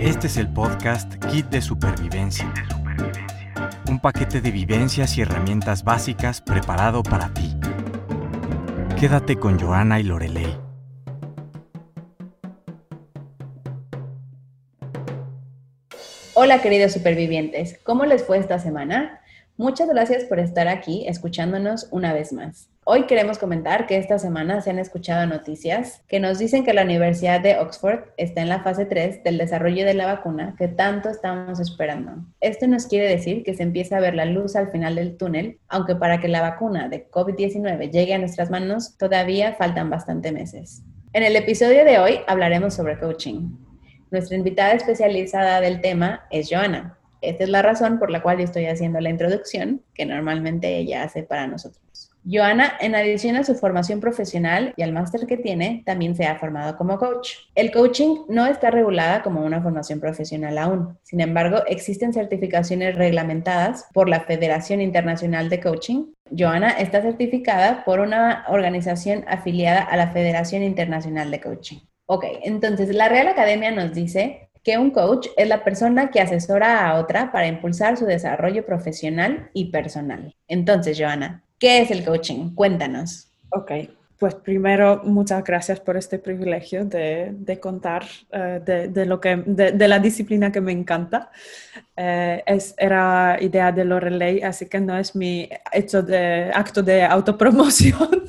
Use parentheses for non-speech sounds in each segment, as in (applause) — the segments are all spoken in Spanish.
Este es el podcast Kit de Supervivencia. Un paquete de vivencias y herramientas básicas preparado para ti. Quédate con Joana y Lorelei. Hola queridos supervivientes, ¿cómo les fue esta semana? Muchas gracias por estar aquí escuchándonos una vez más. Hoy queremos comentar que esta semana se han escuchado noticias que nos dicen que la Universidad de Oxford está en la fase 3 del desarrollo de la vacuna que tanto estamos esperando. Esto nos quiere decir que se empieza a ver la luz al final del túnel, aunque para que la vacuna de COVID-19 llegue a nuestras manos todavía faltan bastante meses. En el episodio de hoy hablaremos sobre coaching. Nuestra invitada especializada del tema es Joana, esta es la razón por la cual yo estoy haciendo la introducción que normalmente ella hace para nosotros. Joana, en adición a su formación profesional y al máster que tiene, también se ha formado como coach. El coaching no está regulada como una formación profesional aún. Sin embargo, existen certificaciones reglamentadas por la Federación Internacional de Coaching. Joana está certificada por una organización afiliada a la Federación Internacional de Coaching. Ok, entonces la Real Academia nos dice que un coach es la persona que asesora a otra para impulsar su desarrollo profesional y personal. Entonces, Joana, ¿qué es el coaching? Cuéntanos. Ok, pues primero, muchas gracias por este privilegio de, contar eh, de, lo que, de, la disciplina que me encanta. Eh, es, era idea de Lorelei, así que no es mi hecho de, acto de autopromoción. (laughs)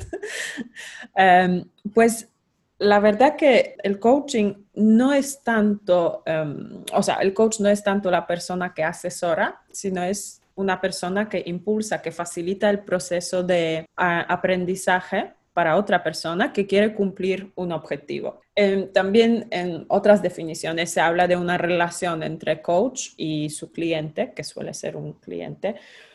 Em, pues la verdad que el coaching no es tanto, em, o sea, el coach no es tanto la persona que asesora, sino es una persona que impulsa, que facilita el proceso de aprendizaje para otra persona que quiere cumplir un objetivo. Em, también en otras definiciones se habla de una relación entre coach y su cliente, que suele ser un cliente,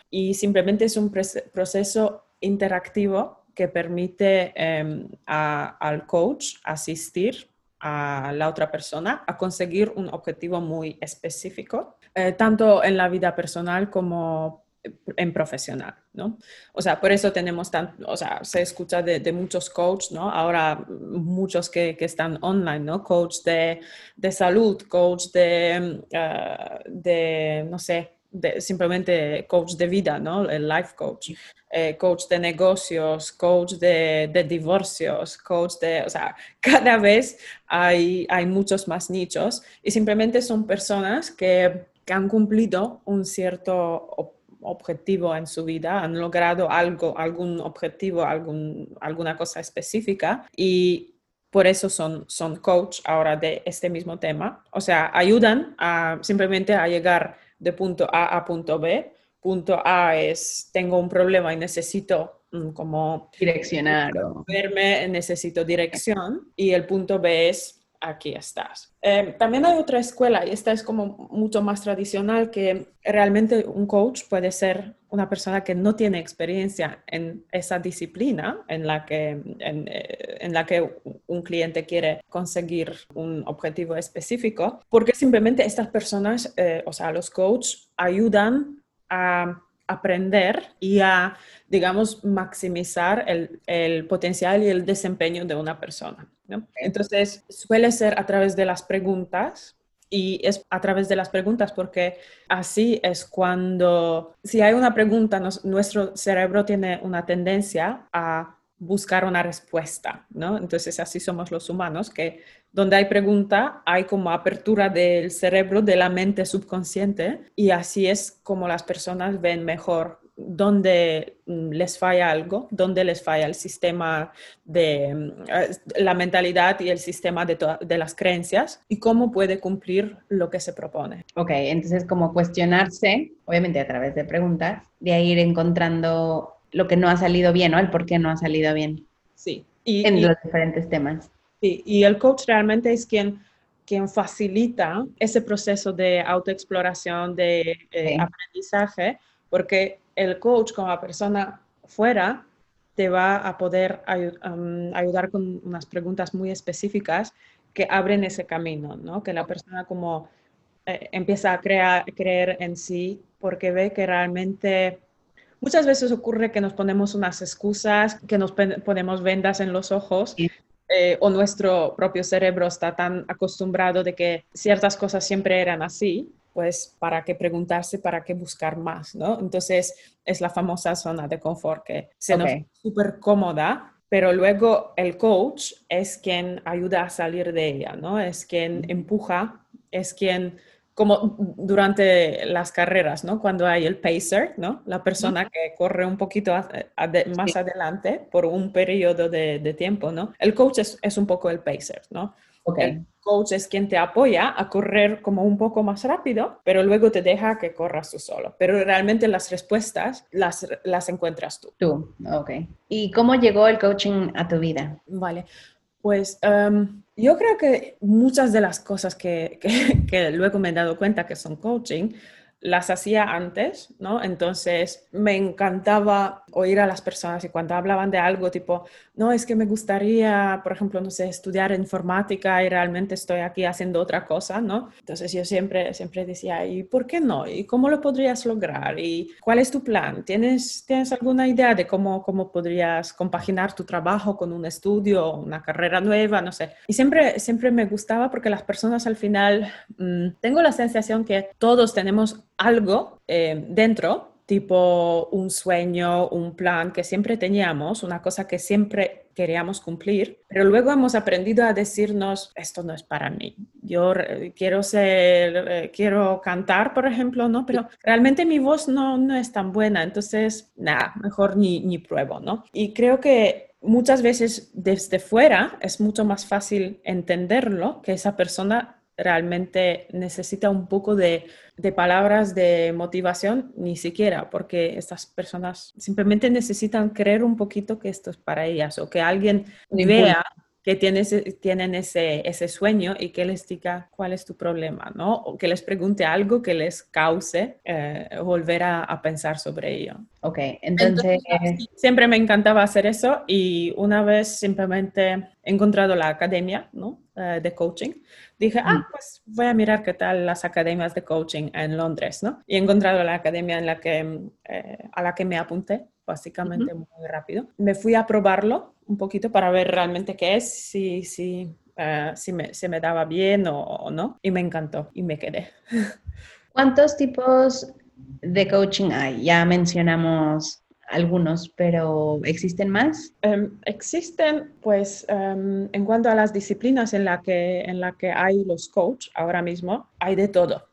y simplemente es un proceso interactivo que permite em, al coach asistir a la otra persona a conseguir un objetivo muy específico, eh, tanto en la vida personal como en profesional, ¿no? O sea, por eso tenemos tanto, o sea, se escucha de, muchos coaches, ¿no? Ahora muchos que, que están online, ¿no? Coach de, de salud, coach de, eh, de, no sé, simplemente coach de vida, ¿no? El life coach, eh, coach de negocios, coach de, de, divorcios, coach de, o sea, (laughs) cada vez hay, hay muchos más nichos y simplemente son personas que, que han cumplido un cierto objetivo en su vida, han logrado algo, algún objetivo, algún, alguna cosa específica y por eso son, son coach ahora de este mismo tema. O sea, ayudan a, simplemente a llegar de punto A a punto B. Punto A es, tengo un problema y necesito mm, como direccionar verme, necesito dirección. Y el punto B es, aquí estás. Eh, también hay otra escuela y esta es como mucho más tradicional que realmente un coach puede ser una persona que no tiene experiencia en esa disciplina en la que, en, eh, la que un cliente quiere conseguir un objetivo específico, porque simplemente estas personas, eh, o sea, los coaches ayudan a aprender y a, digamos, maximizar el, el potencial y el desempeño de una persona. Entonces, suele ser a través de las preguntas y es a través de las preguntas porque así es cuando, si hay una pregunta, nuestro cerebro tiene una tendencia a buscar una respuesta, ¿no? Entonces así somos los humanos, que donde hay pregunta hay como apertura del cerebro, de la mente subconsciente y así es como las personas ven mejor dónde mm, les falla algo, dónde les falla el sistema de mm, la mentalidad y el sistema de, de, las creencias y cómo puede cumplir lo que se propone. Ok, entonces como cuestionarse, obviamente a través de preguntas, de ir encontrando lo que no ha salido bien, ¿no? El por qué no ha salido bien. Sí. Y, en los diferentes temas. Sí, y el coach realmente es quien, quien facilita ese proceso de autoexploración, de eh, aprendizaje, porque el coach como persona fuera te va a poder um, ayudar con unas preguntas muy específicas que abren ese camino, ¿no? Que la persona como eh, empieza a crear, creer en sí porque ve que realmente Muchas veces ocurre que nos ponemos unas excusas, que nos ponemos vendas en los ojos eh, o nuestro propio cerebro está tan acostumbrado de que ciertas cosas siempre eran así, pues para qué preguntarse, para qué buscar más, ¿no? Entonces es la famosa zona de confort que se nos súper cómoda, pero luego el coach es quien ayuda a salir de ella, ¿no? Es quien empuja, es quien como durante las carreras, ¿no? Cuando hay el pacer, ¿no? La persona que corre un poquito más adelante por un periodo de, tiempo, ¿no? El coach es, un poco el pacer, ¿no? El coach es quien te apoya a correr como un poco más rápido, pero luego te deja que corras tú solo. Pero realmente las respuestas las, las encuentras tú. Tú, ok. ¿Y cómo llegó el coaching a tu vida? Vale. Pues em, yo creo que muchas de las cosas que, que, luego me he dado cuenta que son coaching, las hacía antes, ¿no? Entonces me encantaba oír a las personas y cuando hablaban de algo tipo, no, es que me gustaría, por ejemplo, no sé, estudiar informática y realmente estoy aquí haciendo otra cosa, ¿no? Entonces yo siempre, siempre decía, ¿y por qué no? ¿Y cómo lo podrías lograr? ¿Y cuál es tu plan? ¿Tienes, ¿tienes alguna idea de cómo, cómo podrías compaginar tu trabajo con un estudio una carrera nueva? No sé. Y siempre, siempre me gustaba porque las personas al final, mm, tengo la sensación que todos tenemos algo eh, dentro tipo un sueño, un plan que siempre teníamos, una cosa que siempre queríamos cumplir, pero luego hemos aprendido a decirnos, esto no es para mí. Yo quiero ser, eh, quiero cantar, por ejemplo, ¿no? Pero realmente mi voz no, no es tan buena, entonces, nada, mejor ni, ni pruebo, ¿no? Y creo que muchas veces desde fuera es mucho más fácil entenderlo que esa persona realmente necesita un poco de, palabras de motivación, ni siquiera, porque estas personas simplemente necesitan creer un poquito que esto es para ellas o que alguien vea que tienen ese, ese sueño y que les diga cuál es tu problema, ¿no? O que les pregunte algo que les cause eh, volver a, pensar sobre ello. Ok, entonces... Siempre me encantaba hacer eso y una vez simplemente he encontrado la academia, ¿no? Eh, de coaching, dije, ah, mm. pues voy a mirar qué tal las academias de coaching en Londres, ¿no? Y he encontrado la academia en la que, eh, a la que me apunté, básicamente muy rápido. Me fui a probarlo un poquito para ver realmente qué es, si, si, eh, si me, se me daba bien o, no. Y me encantó y me quedé. (laughs) ¿Cuántos tipos de coaching hay? Ya mencionamos algunos, pero ¿existen más? Em, existen, pues, em, en cuanto a las disciplinas en la que, en la que hay los coach ahora mismo, hay de todo.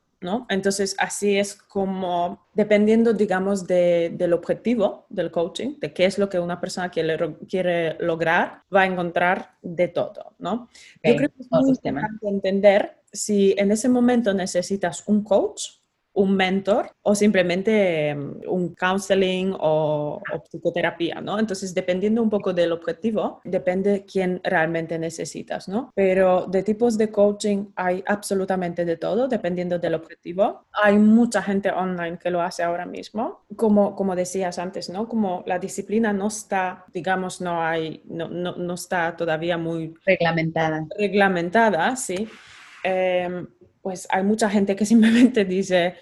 Entonces, así es como, dependiendo, digamos, del objetivo del coaching, de qué es lo que una persona quiere, quiere lograr, va a encontrar de todo, ¿no? Yo creo que es muy importante entender si en ese momento necesitas un coach un mentor o simplemente em, un counseling o, psicoterapia, ¿no? Entonces, dependiendo un poco del objetivo, depende quién realmente necesitas, ¿no? Pero de tipos de coaching hay absolutamente de todo, dependiendo del objetivo. Hay mucha gente online que lo hace ahora mismo. Como, como decías antes, ¿no? Como la disciplina no está, digamos, no hay, no, no, no está todavía muy... Reglamentada. Reglamentada, sí. Eh, pues hay mucha gente que (laughs) simplemente dice,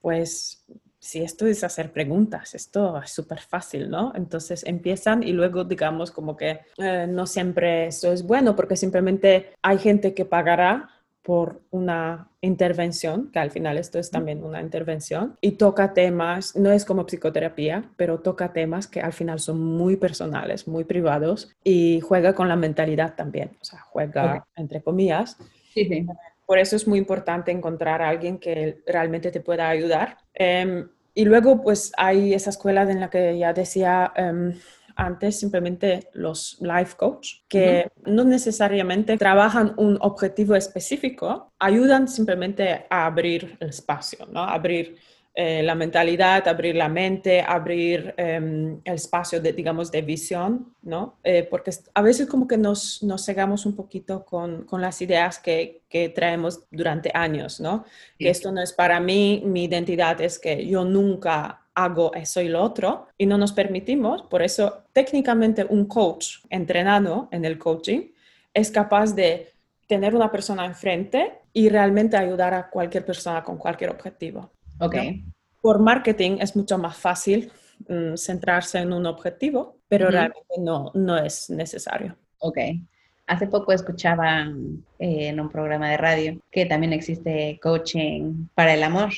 pues si esto es hacer preguntas, esto es súper fácil, ¿no? Entonces empiezan y luego digamos como que eh, no siempre eso es bueno porque simplemente hay gente que pagará por una intervención, que al final esto es también una intervención, y toca temas, no es como psicoterapia, pero toca temas que al final son muy personales, muy privados, y juega con la mentalidad también, o sea, juega entre comillas. Sí, sí. Por eso es muy importante encontrar a alguien que realmente te pueda ayudar. Em, y luego, pues hay esa escuela en la que ya decía em, antes, simplemente los life coach, que no necesariamente trabajan un objetivo específico, ayudan simplemente a abrir el espacio, ¿no? Abrir eh, la mentalidad, abrir la mente, abrir em, el espacio de, digamos, de visión, ¿no? Eh, porque a veces como que nos, nos cegamos un poquito con, con las ideas que, que, traemos durante años, ¿no? Que esto no es para mí, mi identidad es que yo nunca hago eso y lo otro y no nos permitimos, por eso técnicamente un coach entrenado en el coaching es capaz de tener una persona enfrente y realmente ayudar a cualquier persona con cualquier objetivo. Ok. Por marketing es mucho más fácil mm, centrarse en un objetivo, pero realmente no, no es necesario. Ok. Hace poco escuchaba eh, en un programa de radio que también existe coaching para el amor.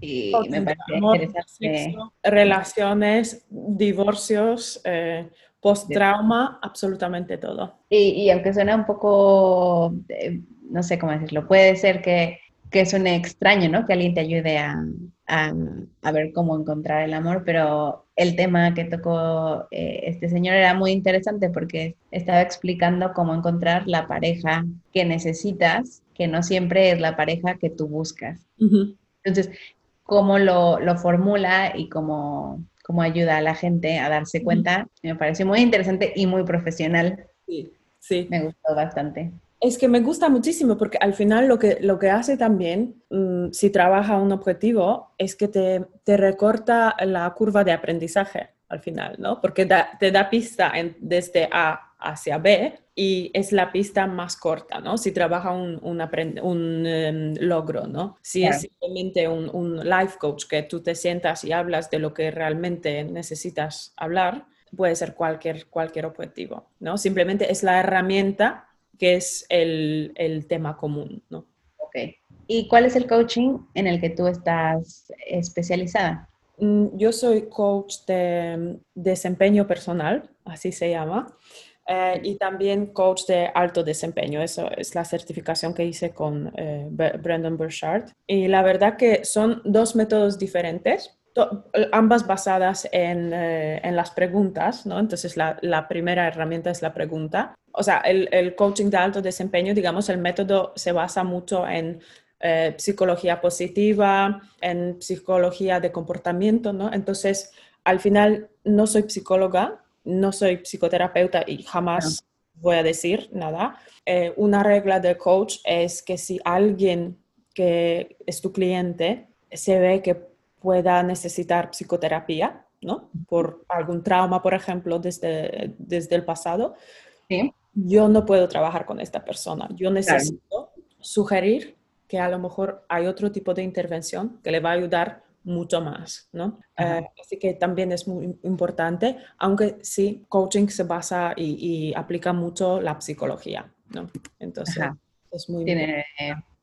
Y me parece interesante. relaciones, divorcios, eh, post-trauma, absolutamente todo. Y, aunque suena un poco, eh, no sé cómo decirlo, puede ser que, que suene extraño, ¿no? Que alguien te ayude a, a, ver cómo encontrar el amor, pero el tema que tocó eh, este señor era muy interesante porque estaba explicando cómo encontrar la pareja que necesitas, que no siempre es la pareja que tú buscas. Entonces, cómo lo, lo formula y cómo, cómo, ayuda a la gente a darse cuenta, me pareció muy interesante y muy profesional. Sí, sí. Me gustó bastante. Es que me gusta muchísimo porque al final lo que, lo que hace también, mm, si trabaja un objetivo, es que te, te, recorta la curva de aprendizaje al final, ¿no? Porque te da pista desde A hacia B y es la pista más corta, ¿no? Si trabaja un, un, un em, logro, ¿no? Si es simplemente un, un, life coach que tú te sientas y hablas de lo que realmente necesitas hablar, puede ser cualquier, cualquier objetivo, ¿no? Simplemente es la herramienta que es el, el tema común, ¿no? Ok. ¿Y cuál es el coaching en el que tú estás especializada? Mm, yo soy coach de em, desempeño personal, así se llama. Eh, y también coach de alto desempeño. Eso es la certificación que hice con eh, Brandon Burchard. Y la verdad que son dos métodos diferentes, ambas basadas en, eh, en, las preguntas, ¿no? Entonces, la, la, primera herramienta es la pregunta. O sea, el, el, coaching de alto desempeño, digamos, el método se basa mucho en psicología positiva, en psicología de comportamiento, ¿no? Entonces, al final, no soy psicóloga, no soy psicoterapeuta y jamás voy a decir nada. Eh, una regla de coach es que si alguien que es tu cliente se ve que pueda necesitar psicoterapia, ¿no? Por algún trauma, por ejemplo, desde, desde el pasado, yo no puedo trabajar con esta persona. Yo necesito sugerir que a lo mejor hay otro tipo de intervención que le va a ayudar mucho más, ¿no? Eh, así que también es muy importante, aunque sí, coaching se basa y, aplica mucho la psicología, ¿no? Entonces, es muy... Tiene,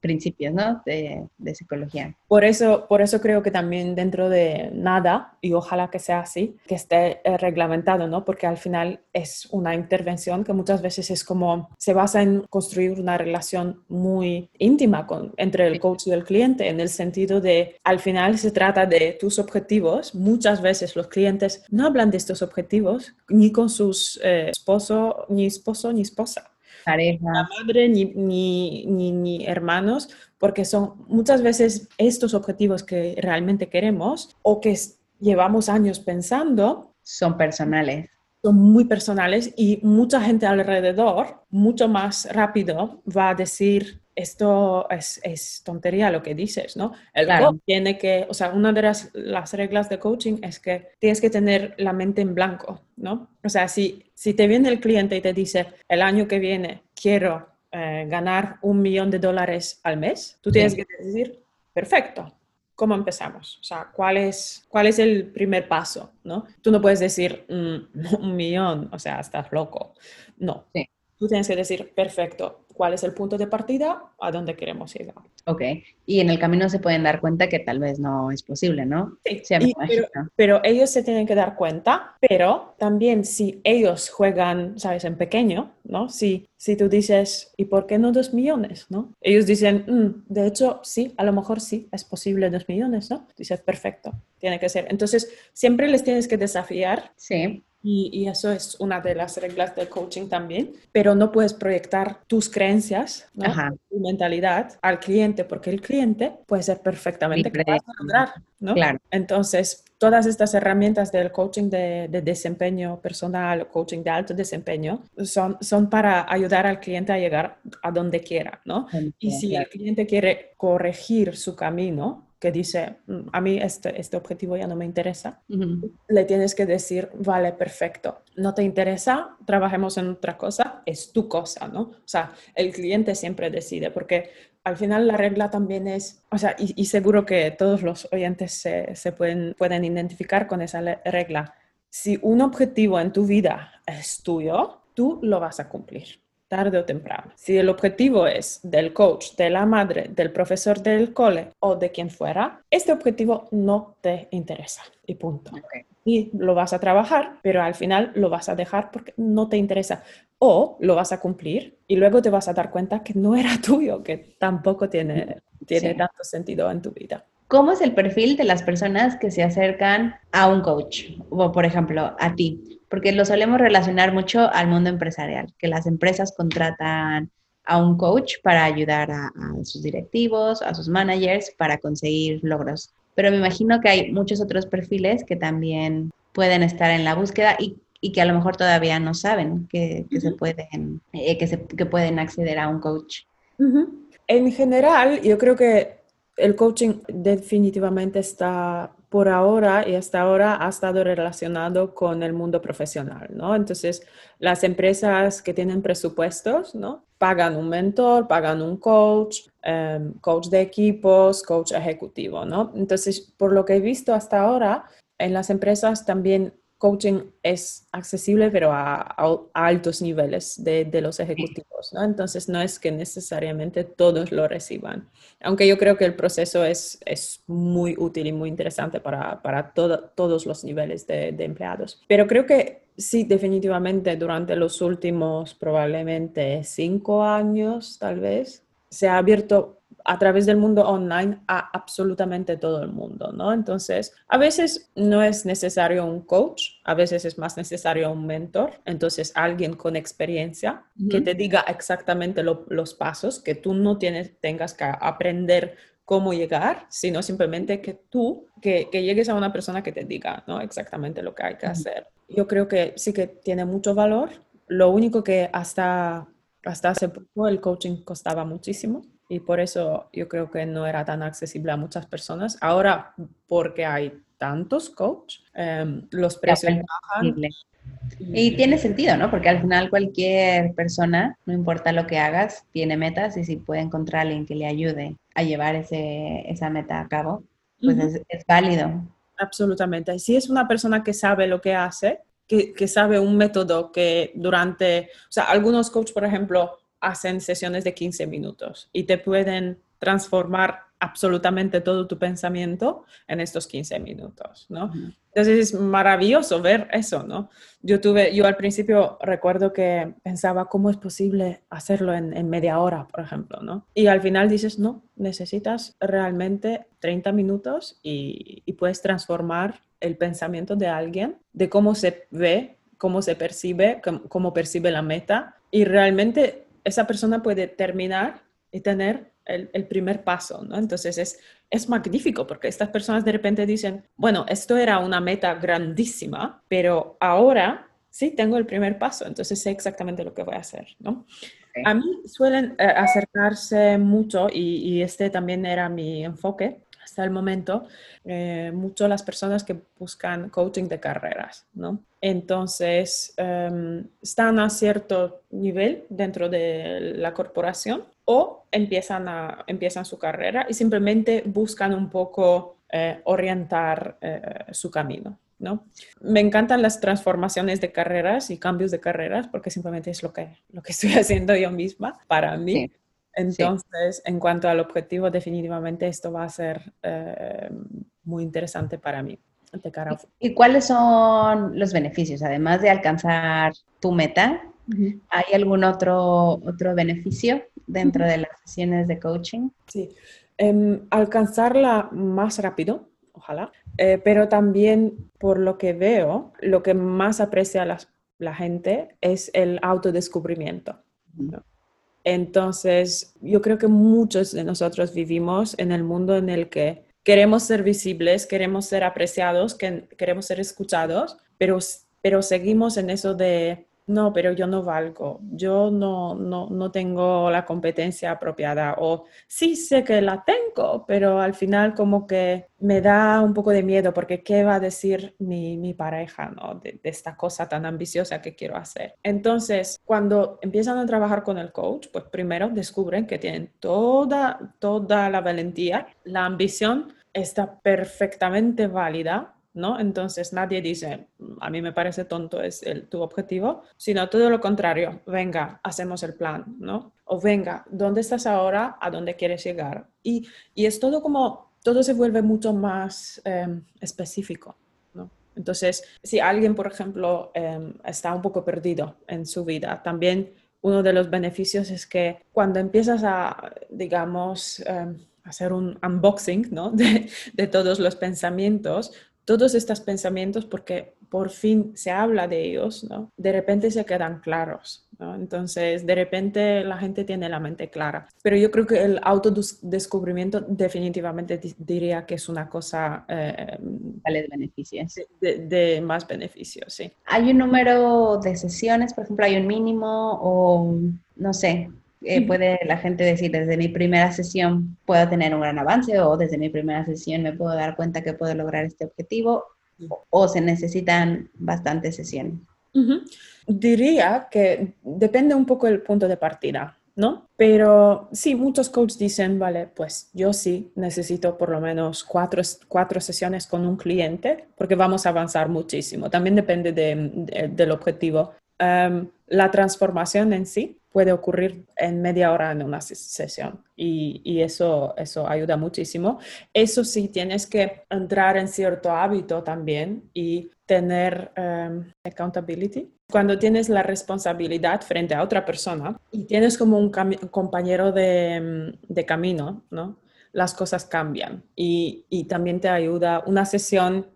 principios, ¿no? De, psicología. Por eso, por eso creo que también dentro de nada, y ojalá que sea así, que esté eh, reglamentado, ¿no? Porque al final es una intervención que muchas veces es como, se basa en construir una relación muy íntima con, entre el coach y el cliente, en el sentido de, al final se trata de tus objetivos. Muchas veces los clientes no hablan de estos objetivos ni con sus eh, esposo, ni esposo, ni esposa pareja. madre ni, ni, ni, hermanos, porque son muchas veces estos objetivos que realmente queremos o que llevamos años pensando. Son personales. Son muy personales y mucha gente alrededor, mucho más rápido, va a decir, esto es, es, tontería lo que dices, ¿no? El coach tiene que, o sea, una de las, las, reglas de coaching es que tienes que tener la mente en blanco, ¿no? O sea, si, si te viene el cliente y te dice, el año que viene quiero eh, ganar un millón de dólares al mes, tú tienes que decir, perfecto, ¿cómo empezamos? O sea, ¿cuál es, cuál es el primer paso? ¿no? Tú no puedes decir mm, (laughs) un millón, o sea, estás loco. No. Tú tienes que decir, perfecto, cuál es el punto de partida, a dónde queremos llegar. Ok, y en el camino se pueden dar cuenta que tal vez no es posible, ¿no? Sí, pero, ellos se tienen que dar cuenta, pero también si ellos juegan, sabes, en pequeño, ¿no? Si, si tú dices, ¿y por qué no dos millones, no? Ellos dicen, mm, de hecho, sí, a lo mejor sí, es posible dos millones, ¿no? Dices, perfecto, tiene que ser. Entonces, siempre les tienes que desafiar. Sí y, eso es una de las reglas del coaching también, pero no puedes proyectar tus creencias, tu mentalidad al cliente, porque el cliente puede ser perfectamente capaz de lograr, ¿no? Claro. Entonces, todas estas herramientas del coaching de, desempeño personal, coaching de alto desempeño, son, son para ayudar al cliente a llegar a donde quiera, ¿no? Y si el cliente quiere corregir su camino, que dice, mm, a mí este, este objetivo ya no me interesa, le tienes que decir, vale, perfecto, no te interesa, trabajemos en otra cosa, es tu cosa, ¿no? O sea, el cliente siempre decide, porque al final la regla también es, o sea, y, seguro que todos los oyentes se, se, pueden, pueden identificar con esa regla. Si un objetivo en tu vida es tuyo, tú lo vas a cumplir tarde o temprano. Si el objetivo es del coach, de la madre, del profesor del cole o de quien fuera, este objetivo no te interesa y punto. Y lo vas a trabajar, pero al final lo vas a dejar porque no te interesa. O lo vas a cumplir y luego te vas a dar cuenta que no era (laughs) tuyo, que tampoco tiene, tiene tanto sentido en tu vida. ¿Cómo es el perfil de las personas que se acercan a un coach? O, por ejemplo, a ti. Porque lo solemos relacionar mucho al mundo empresarial, que las empresas contratan a un coach para ayudar a, sus directivos, a sus managers, para conseguir logros. Pero me imagino que hay muchos otros perfiles que también pueden estar en la búsqueda y, que a lo mejor todavía no saben que, se pueden, eh, que, se, que pueden acceder a un coach. En general, yo creo que el coaching definitivamente está por ahora y hasta ahora ha estado relacionado con el mundo profesional, ¿no? Entonces, las empresas que tienen presupuestos, ¿no? Pagan un mentor, pagan un coach, em, coach de equipos, coach ejecutivo, ¿no? Entonces, por lo que he visto hasta ahora, en las empresas también coaching es accesible, pero a, altos niveles de, los ejecutivos, ¿no? Entonces, no es que necesariamente todos lo reciban. Aunque yo creo que el proceso es, es muy útil y muy interesante para, para todos los niveles de, de empleados. Pero creo que sí, definitivamente durante los últimos probablemente cinco años, tal vez, se ha abierto a través del mundo online a absolutamente todo el mundo, ¿no? Entonces, a veces no es necesario un coach, a veces es más necesario un mentor, entonces alguien con experiencia que te diga exactamente los pasos, que tú no tienes, tengas que aprender cómo llegar, sino simplemente que tú, que, llegues a una persona que te diga, ¿no? Exactamente lo que hay que hacer. Yo creo que sí que tiene mucho valor. Lo único que hasta, hasta hace poco el coaching costaba muchísimo y por eso yo creo que no era tan accesible a muchas personas. Ahora, porque hay tantos coaches, em, los precios bajan. Y tiene sentido, ¿no? Porque al final cualquier persona, no importa lo que hagas, tiene metas y si puede encontrar a alguien que le ayude a llevar ese, esa meta a cabo, pues es, es, válido. Absolutamente. Si es una persona que sabe lo que hace, que, que sabe un método que durante, o sea, algunos coaches, por ejemplo, hacen sesiones de 15 minutos y te pueden transformar absolutamente todo tu pensamiento en estos 15 minutos, ¿no? Entonces es maravilloso ver eso, ¿no? Yo tuve, yo al principio recuerdo que pensaba, ¿cómo es posible hacerlo en, media hora, por ejemplo, ¿no? Y al final dices, no, necesitas realmente 30 minutos y, y puedes transformar el pensamiento de alguien, de cómo se ve, cómo se percibe, cómo percibe la meta y realmente esa persona puede terminar y tener el, primer paso, ¿no? Entonces es, es magnífico porque estas personas de repente dicen, bueno, esto era una meta grandísima, pero ahora sí tengo el primer paso, entonces sé exactamente lo que voy a hacer, ¿no? A mí suelen eh, acercarse mucho y, y, este también era mi enfoque hasta el momento, eh, mucho las personas que buscan coaching de carreras, ¿no? Entonces, em, están a cierto nivel dentro de la corporación o empiezan, a, empiezan su carrera y simplemente buscan un poco eh, orientar eh, su camino. ¿no? Me encantan las transformaciones de carreras y cambios de carreras porque simplemente es lo que, lo que estoy (laughs) haciendo yo misma para mí. Entonces, en cuanto al objetivo, definitivamente esto va a ser eh, muy interesante para mí. ¿Y cuáles son los beneficios? Además de alcanzar tu meta, ¿hay algún otro, otro beneficio dentro de las sesiones de coaching? Sí, em, alcanzarla más rápido, ojalá, eh, pero también por lo que veo, lo que más aprecia la, la gente es el autodescubrimiento. Entonces, yo creo que muchos de nosotros vivimos en el mundo en el que queremos ser visibles, queremos ser apreciados, queremos ser escuchados, pero, pero seguimos en eso de no, pero yo no valgo, yo no, no, no, tengo la competencia apropiada o sí sé que la tengo, pero al final como que me da un poco de miedo porque qué va a decir mi, mi pareja de, de, esta cosa tan ambiciosa que quiero hacer. Entonces, cuando empiezan a trabajar con el coach, pues primero descubren que tienen toda, toda la valentía, la ambición está perfectamente válida ¿no? Entonces nadie dice, a mí me parece tonto es tu objetivo, sino todo lo contrario, venga, hacemos el plan, ¿no? O venga, ¿dónde estás ahora? ¿A dónde quieres llegar? Y, y es todo como, todo se vuelve mucho más em, específico, ¿no? Entonces, si alguien, por ejemplo, em, está un poco perdido en su vida, también uno de los beneficios es que cuando empiezas a, digamos, em, hacer un unboxing ¿no? (laughs) de, todos los pensamientos, todos estos pensamientos, porque por fin se habla de ellos, ¿no? de repente se quedan claros. ¿no? Entonces, de repente la gente tiene la mente clara. Pero yo creo que el autodescubrimiento definitivamente diría que es una cosa... Eh, de beneficios. De, de, más beneficios, sí. ¿Hay un número de sesiones, por ejemplo, hay un mínimo o no sé? Eh, puede la gente decir, desde mi primera sesión puedo tener un gran avance o desde mi primera sesión me puedo dar cuenta que puedo lograr este objetivo o, se necesitan bastantes sesiones. Diría que depende un poco del punto de partida. ¿no? Pero sí, muchos coaches dicen, vale, pues yo sí necesito por lo menos cuatro, cuatro sesiones con un cliente porque vamos a avanzar muchísimo. También depende del objetivo. Em, la transformación en sí puede ocurrir en media hora en una sesión y, eso, eso ayuda muchísimo. Eso sí, tienes que entrar en cierto hábito también y tener em, accountability. Cuando tienes la responsabilidad frente a otra persona y tienes como un, compañero de, de, camino, ¿no? las cosas cambian y, y también te ayuda. Una sesión,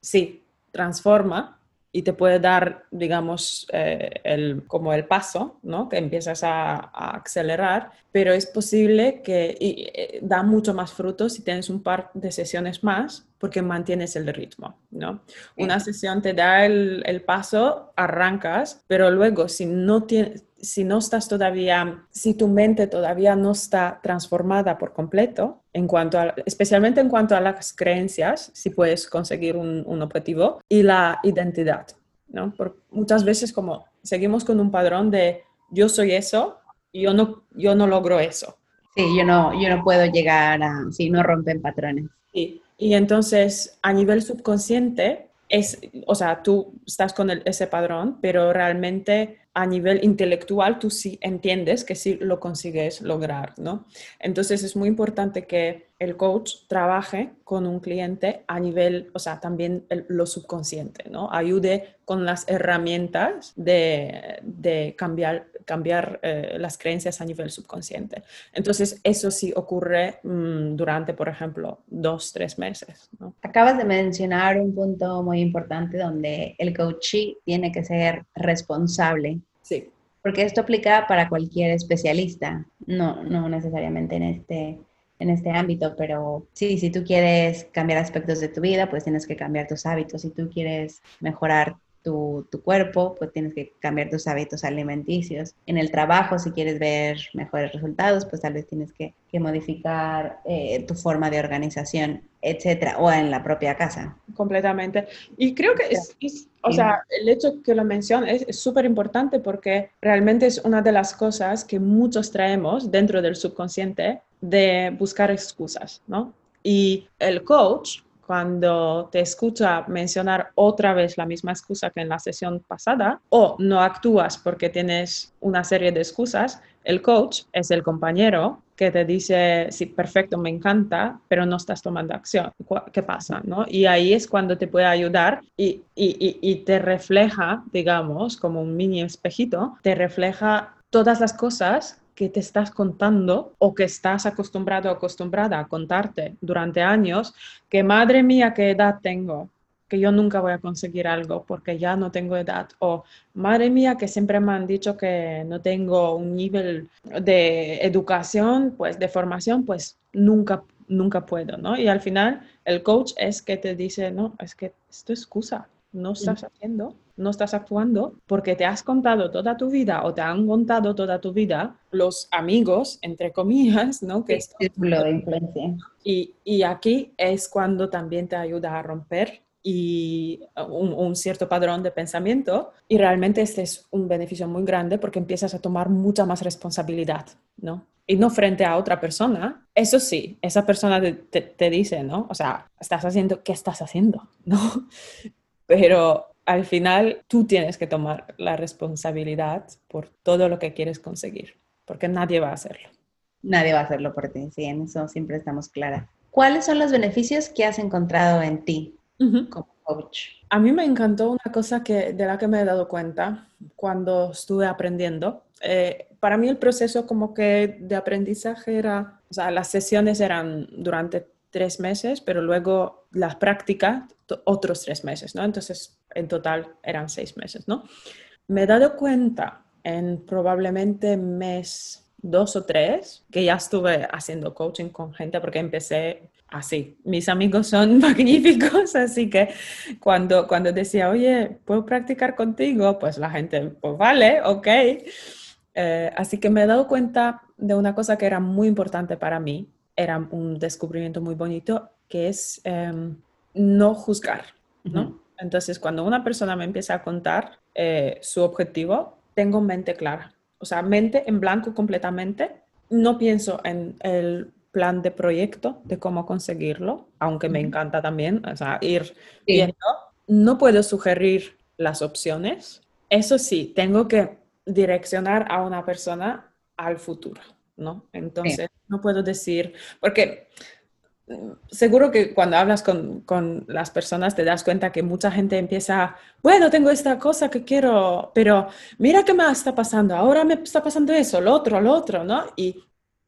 sí, transforma, y te puede dar, digamos, eh, el, como el paso, ¿no? Que empiezas a, acelerar, pero es posible que y, eh, da mucho más frutos si tienes un par de sesiones más porque mantienes el ritmo, ¿no? Una sesión te da el, el paso, arrancas, pero luego si no tienes si no estás todavía, si tu mente todavía no está transformada por completo, en cuanto a, especialmente en cuanto a las creencias, si puedes conseguir un, un objetivo, y la identidad, ¿no? Muchas veces como seguimos con un padrón de yo soy eso, y yo no, yo no logro eso. Sí, yo no, yo no puedo llegar a, si no rompen patrones. Sí, y entonces a nivel subconsciente, es, o sea, tú estás con ese padrón, pero realmente a nivel intelectual tú sí entiendes que sí lo consigues lograr, ¿no? Entonces es muy importante que el coach trabaje con un cliente a nivel, o sea, también lo subconsciente, ¿no? Ayude con las herramientas de, de cambiar, cambiar eh, las creencias a nivel subconsciente. Entonces eso sí ocurre mm, durante, por ejemplo, dos, tres meses, ¿no? Acabas de mencionar un punto muy importante donde el coach tiene que ser responsable Sí. Porque esto aplica para cualquier especialista, no, no necesariamente en este, en este ámbito, pero sí, si tú quieres cambiar aspectos de tu vida, pues tienes que cambiar tus hábitos. Si tú quieres mejorar tu, tu, cuerpo, pues tienes que cambiar tus hábitos alimenticios. En el trabajo, si quieres ver mejores resultados, pues tal vez tienes que, que modificar eh, tu forma de organización, etcétera, o en la propia casa. Completamente. Y creo que es, es o sea, el hecho que lo menciones es súper importante porque realmente es una de las cosas que muchos traemos dentro del subconsciente de buscar excusas, ¿no? Y el coach cuando te escucha mencionar otra vez la misma excusa que en la sesión pasada o no actúas porque tienes una serie de excusas, el coach es el compañero que te dice, sí, perfecto, me encanta, pero no estás tomando acción. ¿Qué pasa? ¿no? Y ahí es cuando te puede ayudar y, y, y te refleja, digamos, como un mini espejito, te refleja todas las cosas que te estás contando o que estás acostumbrado o acostumbrada a contarte durante años, que madre mía, qué edad tengo, que yo nunca voy a conseguir algo porque ya no tengo edad, o madre mía, que siempre me han dicho que no tengo un nivel de educación, pues de formación, pues nunca nunca puedo, ¿no? Y al final el coach es que te dice, no, es que esto es excusa, no estás haciendo no estás actuando porque te has contado toda tu vida o te han contado toda tu vida los amigos, entre comillas, ¿no? Que sí, de influencia. Y, y, aquí es cuando también te ayuda a romper y un, un, cierto padrón de pensamiento y realmente este es un beneficio muy grande porque empiezas a tomar mucha más responsabilidad, ¿no? y no frente a otra persona, eso sí, esa persona te, te, dice, ¿no? O sea, estás haciendo, ¿qué estás haciendo? (laughs) ¿No? Pero al final tú tienes que tomar la responsabilidad por todo lo que quieres conseguir, porque nadie va a hacerlo. Nadie va a hacerlo por ti, sí, en eso siempre estamos claras. ¿Cuáles son los beneficios que has encontrado en ti como coach? A mí me encantó una cosa que, de la que me he dado cuenta cuando estuve aprendiendo. Eh, para mí el proceso como que de aprendizaje era, o sea, las sesiones eran durante tres meses, pero luego las prácticas otros tres meses, ¿no? Entonces, en total eran seis meses, ¿no? Me he dado cuenta en probablemente mes dos o tres que ya estuve haciendo coaching con gente porque empecé así. Mis amigos son (laughs) magníficos, así que cuando, cuando decía, oye, ¿puedo practicar contigo? Pues la gente, pues vale, ok. Eh, así que me he dado cuenta de una cosa que era muy importante para mí, era un descubrimiento muy bonito, que es em, no juzgar, ¿no? Entonces, cuando una persona me empieza a contar eh, su objetivo, tengo mente clara, o sea, mente en blanco completamente. No pienso en el plan de proyecto de cómo conseguirlo, aunque me encanta también, o sea, ir viendo. No puedo sugerir las opciones. Eso sí, tengo que direccionar a una persona al futuro, ¿no? Entonces, no puedo decir, porque seguro que cuando hablas con, las personas te das cuenta que mucha gente empieza, bueno, tengo esta cosa que quiero, pero mira qué me está pasando, ahora me está pasando eso, lo otro, lo otro, ¿no? Y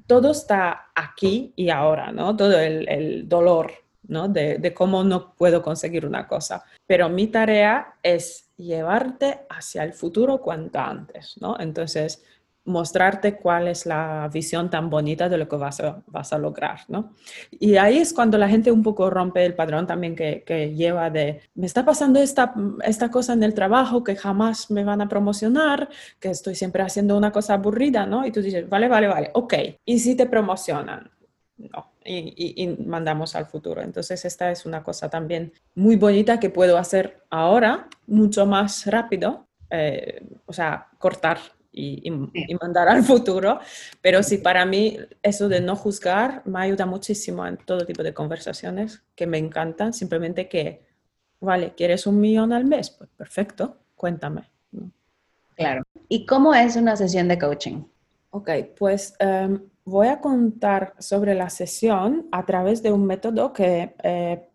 todo está aquí y ahora, ¿no? Todo el, dolor, ¿no? De, de, cómo no puedo conseguir una cosa. Pero mi tarea es llevarte hacia el futuro cuanto antes, ¿no? Entonces, mostrarte cuál es la visión tan bonita de lo que vas a, vas a lograr, ¿no? Y ahí es cuando la gente un poco rompe el padrón también que, que, lleva de, me está pasando esta, esta cosa en el trabajo que jamás me van a promocionar, que estoy siempre haciendo una cosa aburrida, ¿no? Y tú dices, vale, vale, vale, ok. ¿Y si te promocionan? No, y, y, mandamos al futuro. Entonces, esta es una cosa también muy bonita que puedo hacer ahora, mucho más rápido, eh, o sea, cortar y, mandar al futuro. Pero sí, para mí eso de no juzgar me ayuda muchísimo en todo tipo de conversaciones que me encantan. Simplemente que, vale, ¿quieres un millón al mes? Pues perfecto, cuéntame. Claro. ¿Y cómo es una sesión de coaching? Ok, pues em, voy a contar sobre la sesión a través de un método que eh,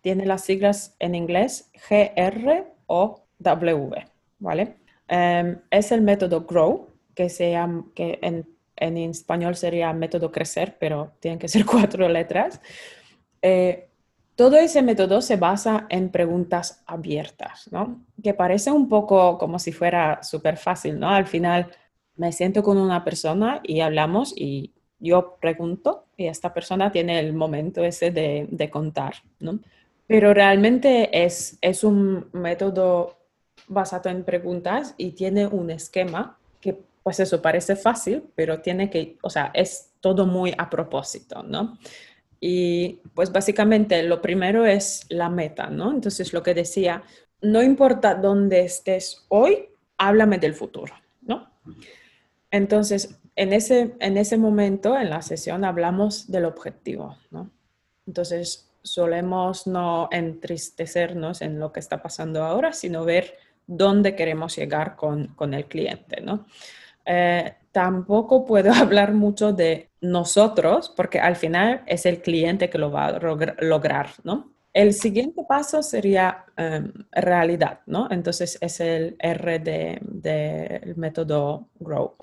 tiene las siglas en inglés GR o W, ¿vale? Em, es el método GROW, que, en, español sería método crecer, pero tienen que ser (laughs) cuatro letras. Eh, todo ese método se basa en preguntas abiertas, ¿no? Que parece un poco como si fuera súper fácil, ¿no? Al final me siento con una persona y hablamos y yo pregunto y esta persona tiene el momento ese de, de contar, ¿no? Pero realmente es, es un método basado en preguntas y tiene un esquema que, pues eso, parece fácil, pero tiene que, o sea, es todo muy a propósito, ¿no? Y pues básicamente lo primero es la meta, ¿no? Entonces lo que decía, no importa dónde estés hoy, háblame del futuro, ¿no? Entonces, en ese, en ese momento, en la sesión, hablamos del objetivo, ¿no? Entonces, solemos no entristecernos en lo que está pasando ahora, sino ver dónde queremos llegar con, el cliente, ¿no? Eh, tampoco puedo (laughs) hablar mucho de nosotros porque al final es el cliente que lo va a lograr, ¿no? El siguiente paso sería em, realidad, ¿no? Entonces es el R del de, método Grow.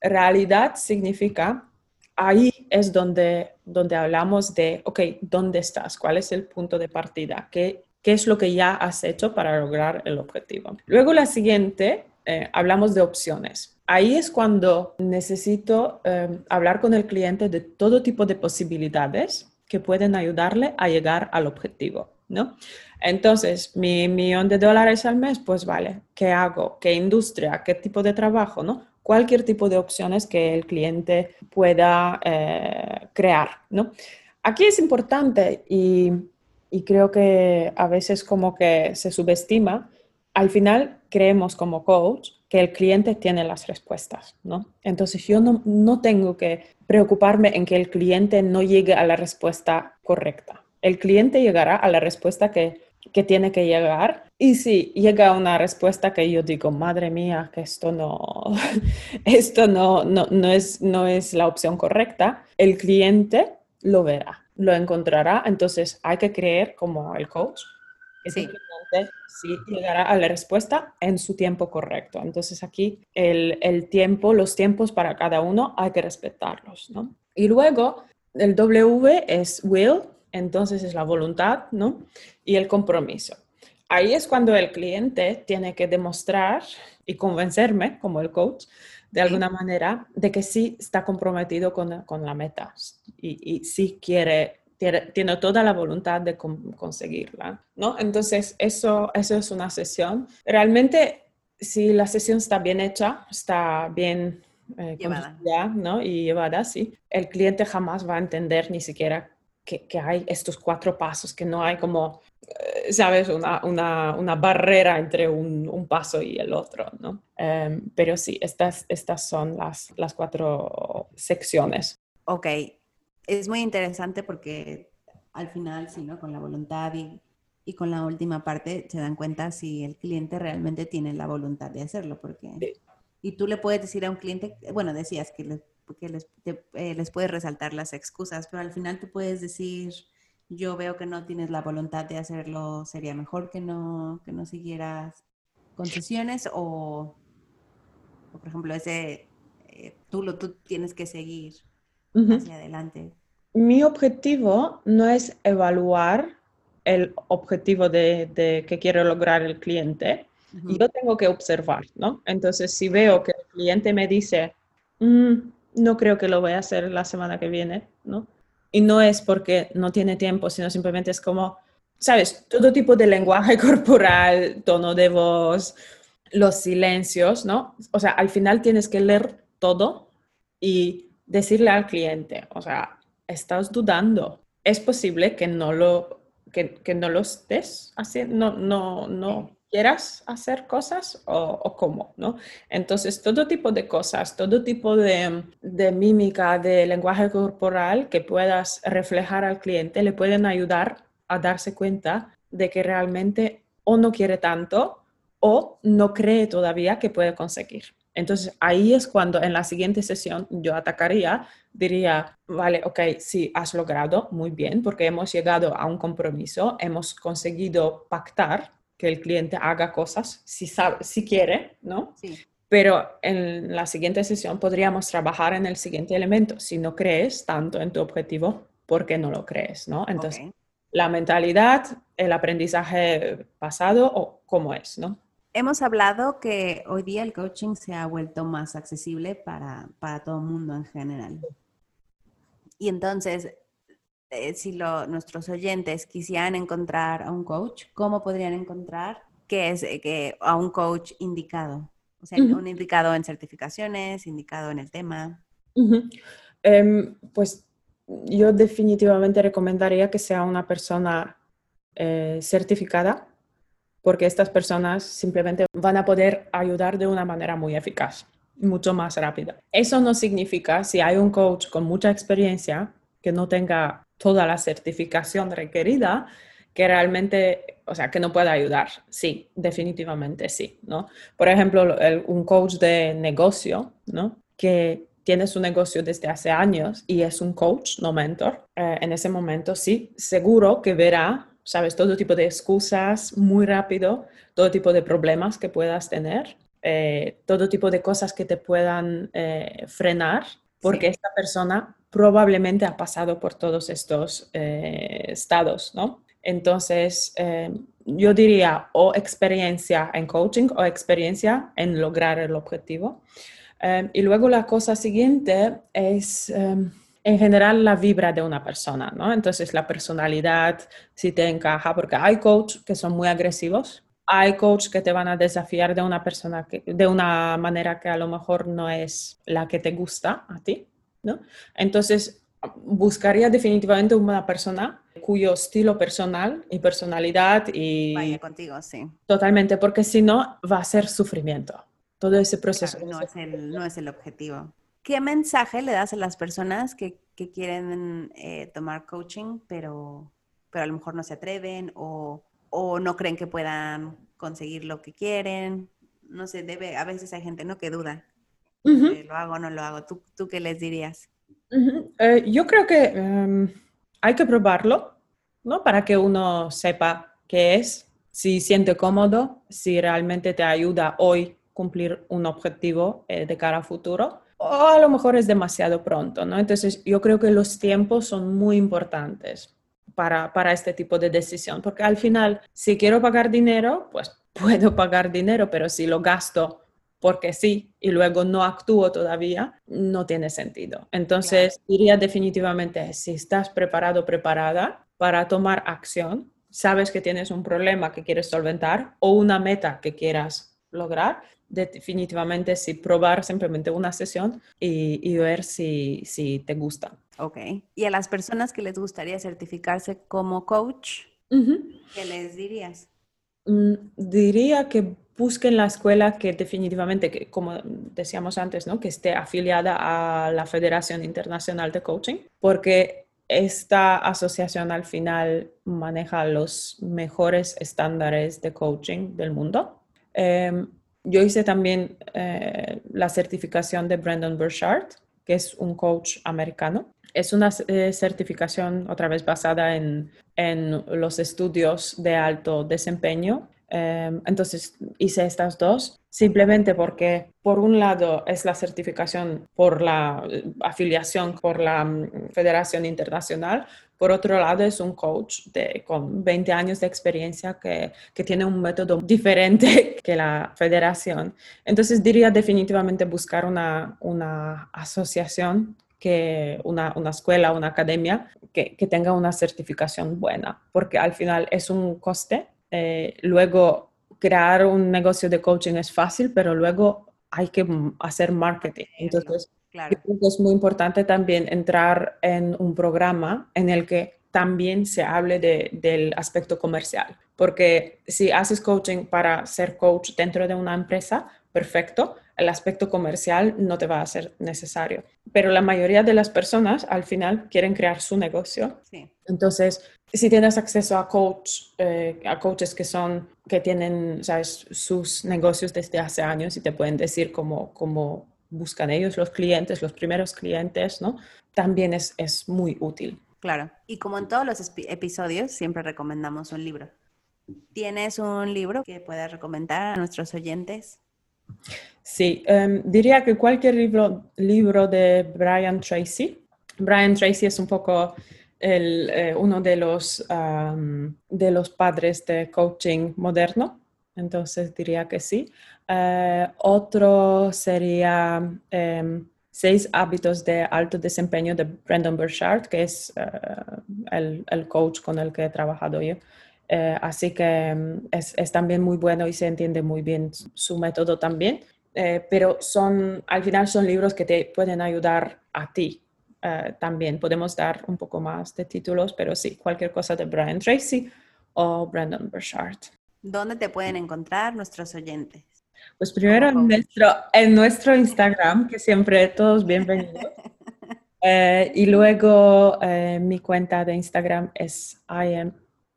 Realidad significa, ahí es donde, donde hablamos de, ok, ¿dónde estás? ¿Cuál es el punto de partida? ¿Qué qué es lo que ya has hecho para lograr el objetivo. Luego la siguiente, eh, hablamos de opciones. Ahí es cuando necesito eh, hablar con el cliente de todo tipo de posibilidades que pueden ayudarle a llegar al objetivo, ¿no? Entonces, mi millón de dólares al mes, pues vale, ¿qué hago? ¿Qué industria? ¿Qué tipo de trabajo? ¿no? Cualquier tipo de opciones que el cliente pueda eh, crear, ¿no? Aquí es importante y y creo que a veces como que se subestima. Al final creemos como coach que el cliente tiene las respuestas, ¿no? Entonces yo no, no tengo que preocuparme en que el cliente no llegue a la respuesta correcta. El cliente llegará a la respuesta que, que tiene que llegar y si llega una respuesta que yo digo, madre mía, que esto no, (laughs) esto no, no, no, es, no es la opción correcta, el cliente lo verá, lo encontrará. Entonces hay que creer como el coach que sí. sí llegará a la respuesta en su tiempo correcto. Entonces aquí el, el tiempo, los tiempos para cada uno hay que respetarlos, ¿no? Y luego el W es will, entonces es la voluntad, ¿no? Y el compromiso. Ahí es cuando el cliente tiene que demostrar y convencerme, como el coach, de alguna manera, de que sí está comprometido con, con la meta y, y sí quiere tiene, toda la voluntad de conseguirla, ¿no? Entonces, eso, eso es una sesión. Realmente, si la sesión está bien hecha, está bien eh, llevada. ¿no? Y llevada, sí, el cliente jamás va a entender ni siquiera que, que hay estos cuatro pasos, que no hay como, sabes, una, una, una, barrera entre un, un, paso y el otro, ¿no? Em, pero sí, estas, estas son las, las cuatro secciones. Ok, es muy interesante porque al final, sí, ¿no? Con la voluntad y, y, con la última parte se dan cuenta si el cliente realmente tiene la voluntad de hacerlo, porque... Y tú le puedes decir a un cliente, bueno, decías que, les, que les, eh, les puedes resaltar las excusas, pero al final tú puedes decir, yo veo que no tienes la voluntad de hacerlo, sería mejor que no, que no siguieras concesiones o, o por ejemplo, ese, eh, tú, lo, tú tienes que seguir hacia adelante. Mi objetivo no es evaluar el objetivo de, que quiere lograr el cliente. Yo tengo que observar, ¿no? Entonces, si veo que el cliente me dice, mm, no creo que lo voy a hacer la semana que viene, ¿no? Y no es porque no tiene tiempo, sino simplemente es como, ¿sabes? Todo tipo de lenguaje (laughs) corporal, tono de voz, los silencios, ¿no? O sea, al final tienes que leer todo y decirle al cliente, o sea, estás dudando. Es posible que no lo, que, que no lo estés haciendo, no, no, no quieras hacer cosas o, cómo, ¿no? Entonces, todo tipo de cosas, todo tipo de, de, mímica, de lenguaje corporal que puedas reflejar al cliente le pueden ayudar a darse cuenta de que realmente o no quiere tanto o no cree todavía que puede conseguir. Entonces ahí es cuando en la siguiente sesión yo atacaría, diría, vale, ok, sí, has logrado muy bien porque hemos llegado a un compromiso, hemos conseguido pactar que el cliente haga cosas si, sabe, si quiere, ¿no? Sí. Pero en la siguiente sesión podríamos trabajar en el siguiente elemento. Si no crees tanto en tu objetivo, ¿por qué no lo crees, no? Entonces, la mentalidad, el aprendizaje pasado o cómo es, ¿no? Hemos hablado que hoy día el coaching se ha vuelto más accesible para, para todo el mundo en general. Y entonces, eh, si nuestros oyentes quisieran encontrar a un coach, ¿cómo podrían encontrar que es, eh, que, a un coach indicado? O sea, un indicado en certificaciones, indicado en el tema. Em, pues yo definitivamente recomendaría que sea una persona eh, certificada porque estas personas simplemente van a poder ayudar de una manera muy eficaz, mucho más rápida. Eso no significa si hay un coach con mucha experiencia que no tenga toda la certificación requerida, que realmente, o sea, que no pueda ayudar. Sí, definitivamente sí, ¿no? Por ejemplo, un coach de negocio, ¿no? Que tiene su negocio desde hace años y es un coach, no mentor, eh, en ese momento sí, seguro que verá sabes, todo tipo de excusas muy rápido, todo tipo de problemas que puedas tener, eh, todo tipo de cosas que te puedan eh, frenar, porque esta persona probablemente ha pasado por todos estos eh, estados, ¿no? Entonces, yo diría o experiencia en coaching o experiencia en lograr el objetivo. y luego la cosa siguiente es en general la vibra de una persona, ¿no? Entonces la personalidad, si te encaja, porque hay coaches que son muy agresivos, hay coaches que te van a desafiar de una persona que, de una manera que a lo mejor no es la que te gusta a ti, ¿no? Entonces buscaría definitivamente una persona cuyo estilo personal y personalidad y... Vaya contigo, sí. Totalmente, porque si no va a ser sufrimiento todo ese proceso. no, es el, no es el objetivo. ¿Qué mensaje le das a las personas que, que quieren eh, tomar coaching, pero, pero a lo mejor no se atreven o, o, no creen que puedan conseguir lo que quieren? No sé, debe, a veces hay gente ¿no? que duda. ¿Lo hago o no lo hago? ¿Tú, tú qué les dirías? Eh, yo creo que em, hay que probarlo, ¿no? Para que uno sepa qué es, si siente cómodo, si realmente te ayuda hoy cumplir un objetivo eh, de cara a futuro o a lo mejor es demasiado pronto, ¿no? Entonces yo creo que los tiempos son muy importantes para, para este tipo de decisión, porque al final, si quiero pagar dinero, pues (laughs) puedo pagar dinero, pero si lo gasto porque sí y luego no actúo todavía, no tiene sentido. Entonces, diría definitivamente, si estás preparado, preparada para tomar acción, sabes que tienes un problema que quieres solventar o una meta que quieras lograr, definitivamente sí probar simplemente una sesión y, ver si, si, te gusta. Ok. Y a las personas que les gustaría certificarse como coach, ¿qué les dirías? Mm, diría que busquen la escuela que definitivamente, que, como decíamos antes, ¿no? que esté afiliada a la Federación Internacional de Coaching, porque esta asociación al final maneja los mejores estándares de coaching del mundo. Em, yo hice también eh, la certificación de Brandon Burchard, que es un coach americano. Es una eh, certificación otra vez basada en, en los estudios de alto desempeño Em, entonces hice estas dos simplemente porque por un lado es la certificación por la eh, afiliación por la mm, Federación Internacional, por otro lado es un coach de, con 20 años de experiencia que, que, tiene un método diferente (laughs) que la federación. Entonces diría definitivamente buscar una, una asociación que una, una, escuela, una academia que, que, tenga una certificación buena, porque al final es un coste eh, luego, crear un negocio de coaching es fácil, pero luego hay que hacer marketing. Entonces, es muy importante también entrar en un programa en el que también se hable del aspecto comercial, porque si haces coaching para ser coach dentro de una empresa, perfecto, el aspecto comercial no te va a ser necesario. Pero la mayoría de las personas al final quieren crear su negocio. Entonces, si tienes acceso a coach, eh, a coaches que son, que tienen, sabes, sus negocios desde hace años y te pueden decir cómo, cómo buscan ellos los clientes, los primeros clientes, ¿no? También es, es muy útil. Claro. Y como en todos los episodios, siempre recomendamos un libro. ¿Tienes un libro que puedas recomendar a nuestros oyentes? Sí, em, diría que cualquier libro, libro de Brian Tracy. Brian Tracy es un poco el, eh, uno de los, de los padres de coaching moderno, entonces diría que sí. Eh, otro sería em, Seis hábitos de alto desempeño de Brandon Burchard, que es eh, el, el, coach con el que he trabajado yo. Así que em, es, es, también muy bueno y se entiende muy bien su método también. pero son, al final son libros que te pueden ayudar a ti eh, también podemos dar un poco más de títulos, pero sí, cualquier cosa de Brian Tracy o Brandon Burchard. ¿Dónde te pueden encontrar nuestros oyentes? Pues primero en nuestro, en nuestro Instagram, que siempre todos bienvenidos. (laughs) Eh, y luego eh, mi cuenta de Instagram es I am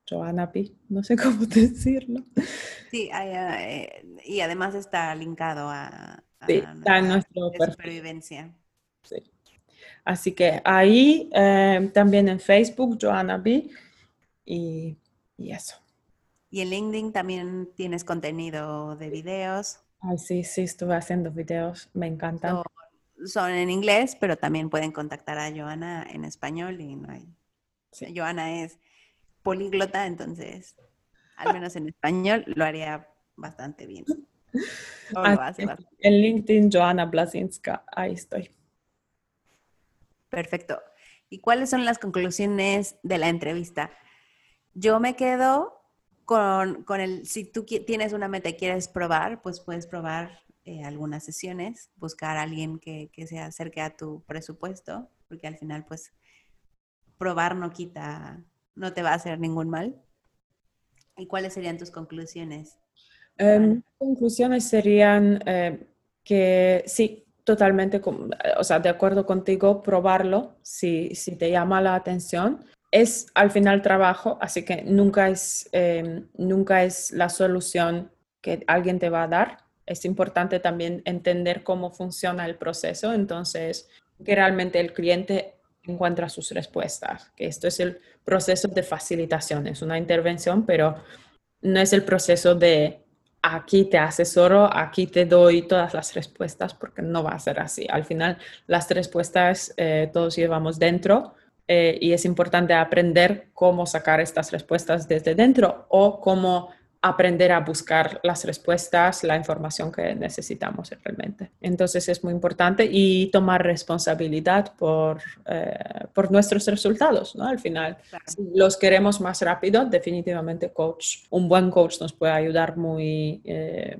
Joanna P. No sé (laughs) cómo decirlo. Sí, y además está linkado a, sí, está en nuestro perfil. supervivencia. Sí. Así que ahí eh, también en Facebook, Joanna B. Y, eso. Y en LinkedIn también tienes contenido de videos. Ay, sí, sí, estuve haciendo videos, me encantan. Son, en inglés, pero también pueden contactar a Joana en español y no hay. Joana es políglota, entonces, al menos en español, lo haría bastante bien. En LinkedIn, Joana Blasinska, ahí estoy. Perfecto. ¿Y cuáles son las conclusiones de la entrevista? Yo me quedo con, el, si tú tienes una meta y quieres probar, pues puedes probar eh, algunas sesiones, buscar a alguien que, que se acerque a tu presupuesto, porque al final, pues, probar no quita, no te va a hacer ningún mal. ¿Y cuáles serían tus conclusiones? Em, conclusiones serían, eh, que sí, totalmente, o sea, de acuerdo contigo, probarlo si, si te llama la atención. Es al final trabajo, así que nunca es, eh, nunca es la solución que alguien te va a dar. Es importante también entender cómo funciona el proceso, entonces que realmente el cliente encuentra sus respuestas, que esto es el proceso de facilitación, es una intervención, pero no es el proceso de aquí te asesoro, aquí te doy todas las respuestas, porque no va a ser así. Al final, las respuestas eh, todos llevamos dentro eh, y es importante aprender cómo sacar estas respuestas desde dentro o cómo aprender a buscar las respuestas, la información que necesitamos realmente. Entonces es muy importante y tomar responsabilidad por, eh, por nuestros resultados, ¿no? Al final, si los queremos más rápido, definitivamente coach, un buen coach nos puede ayudar muy... Eh,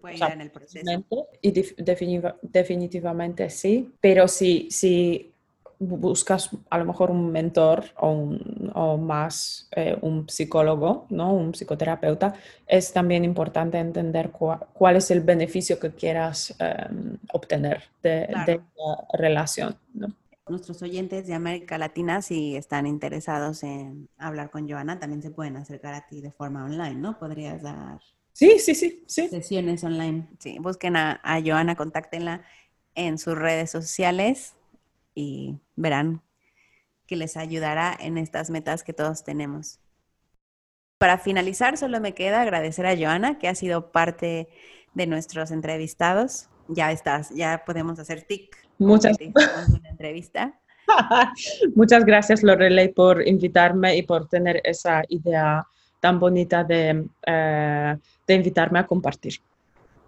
puede ayudar en el proceso. Y definitivamente sí, pero si, si buscas a lo mejor un mentor o, más eh, un psicólogo, ¿no? un psicoterapeuta, es también importante entender cuál es el beneficio que quieras em, obtener de, la relación. Nuestros oyentes de América Latina, si están interesados en hablar con Joana, también se pueden acercar a ti de forma online, ¿no? Podrías dar sí, sí, sí, sí. sesiones online. Sí, busquen a, a Joana, contáctenla en sus redes sociales y verán que les ayudará en estas metas que todos tenemos. Para finalizar, solo me queda agradecer a Joana, que ha sido parte de nuestros entrevistados. Ya estás, ya podemos hacer tic. Muchas una entrevista. (laughs) Muchas gracias, Lorelei, por invitarme y por tener esa idea tan bonita de, eh, de invitarme a compartir.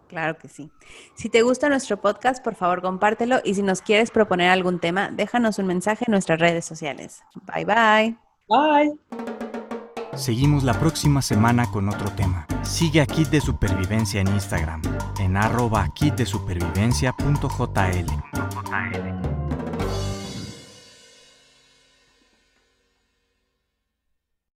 Claro que sí. Si te gusta nuestro podcast, por favor compártelo y si nos quieres proponer algún tema, déjanos un mensaje en nuestras redes sociales. Bye bye. Bye. Seguimos la próxima semana con otro tema. Sigue a Kit de Supervivencia en Instagram, en arroba kitdesupervivencia.jl.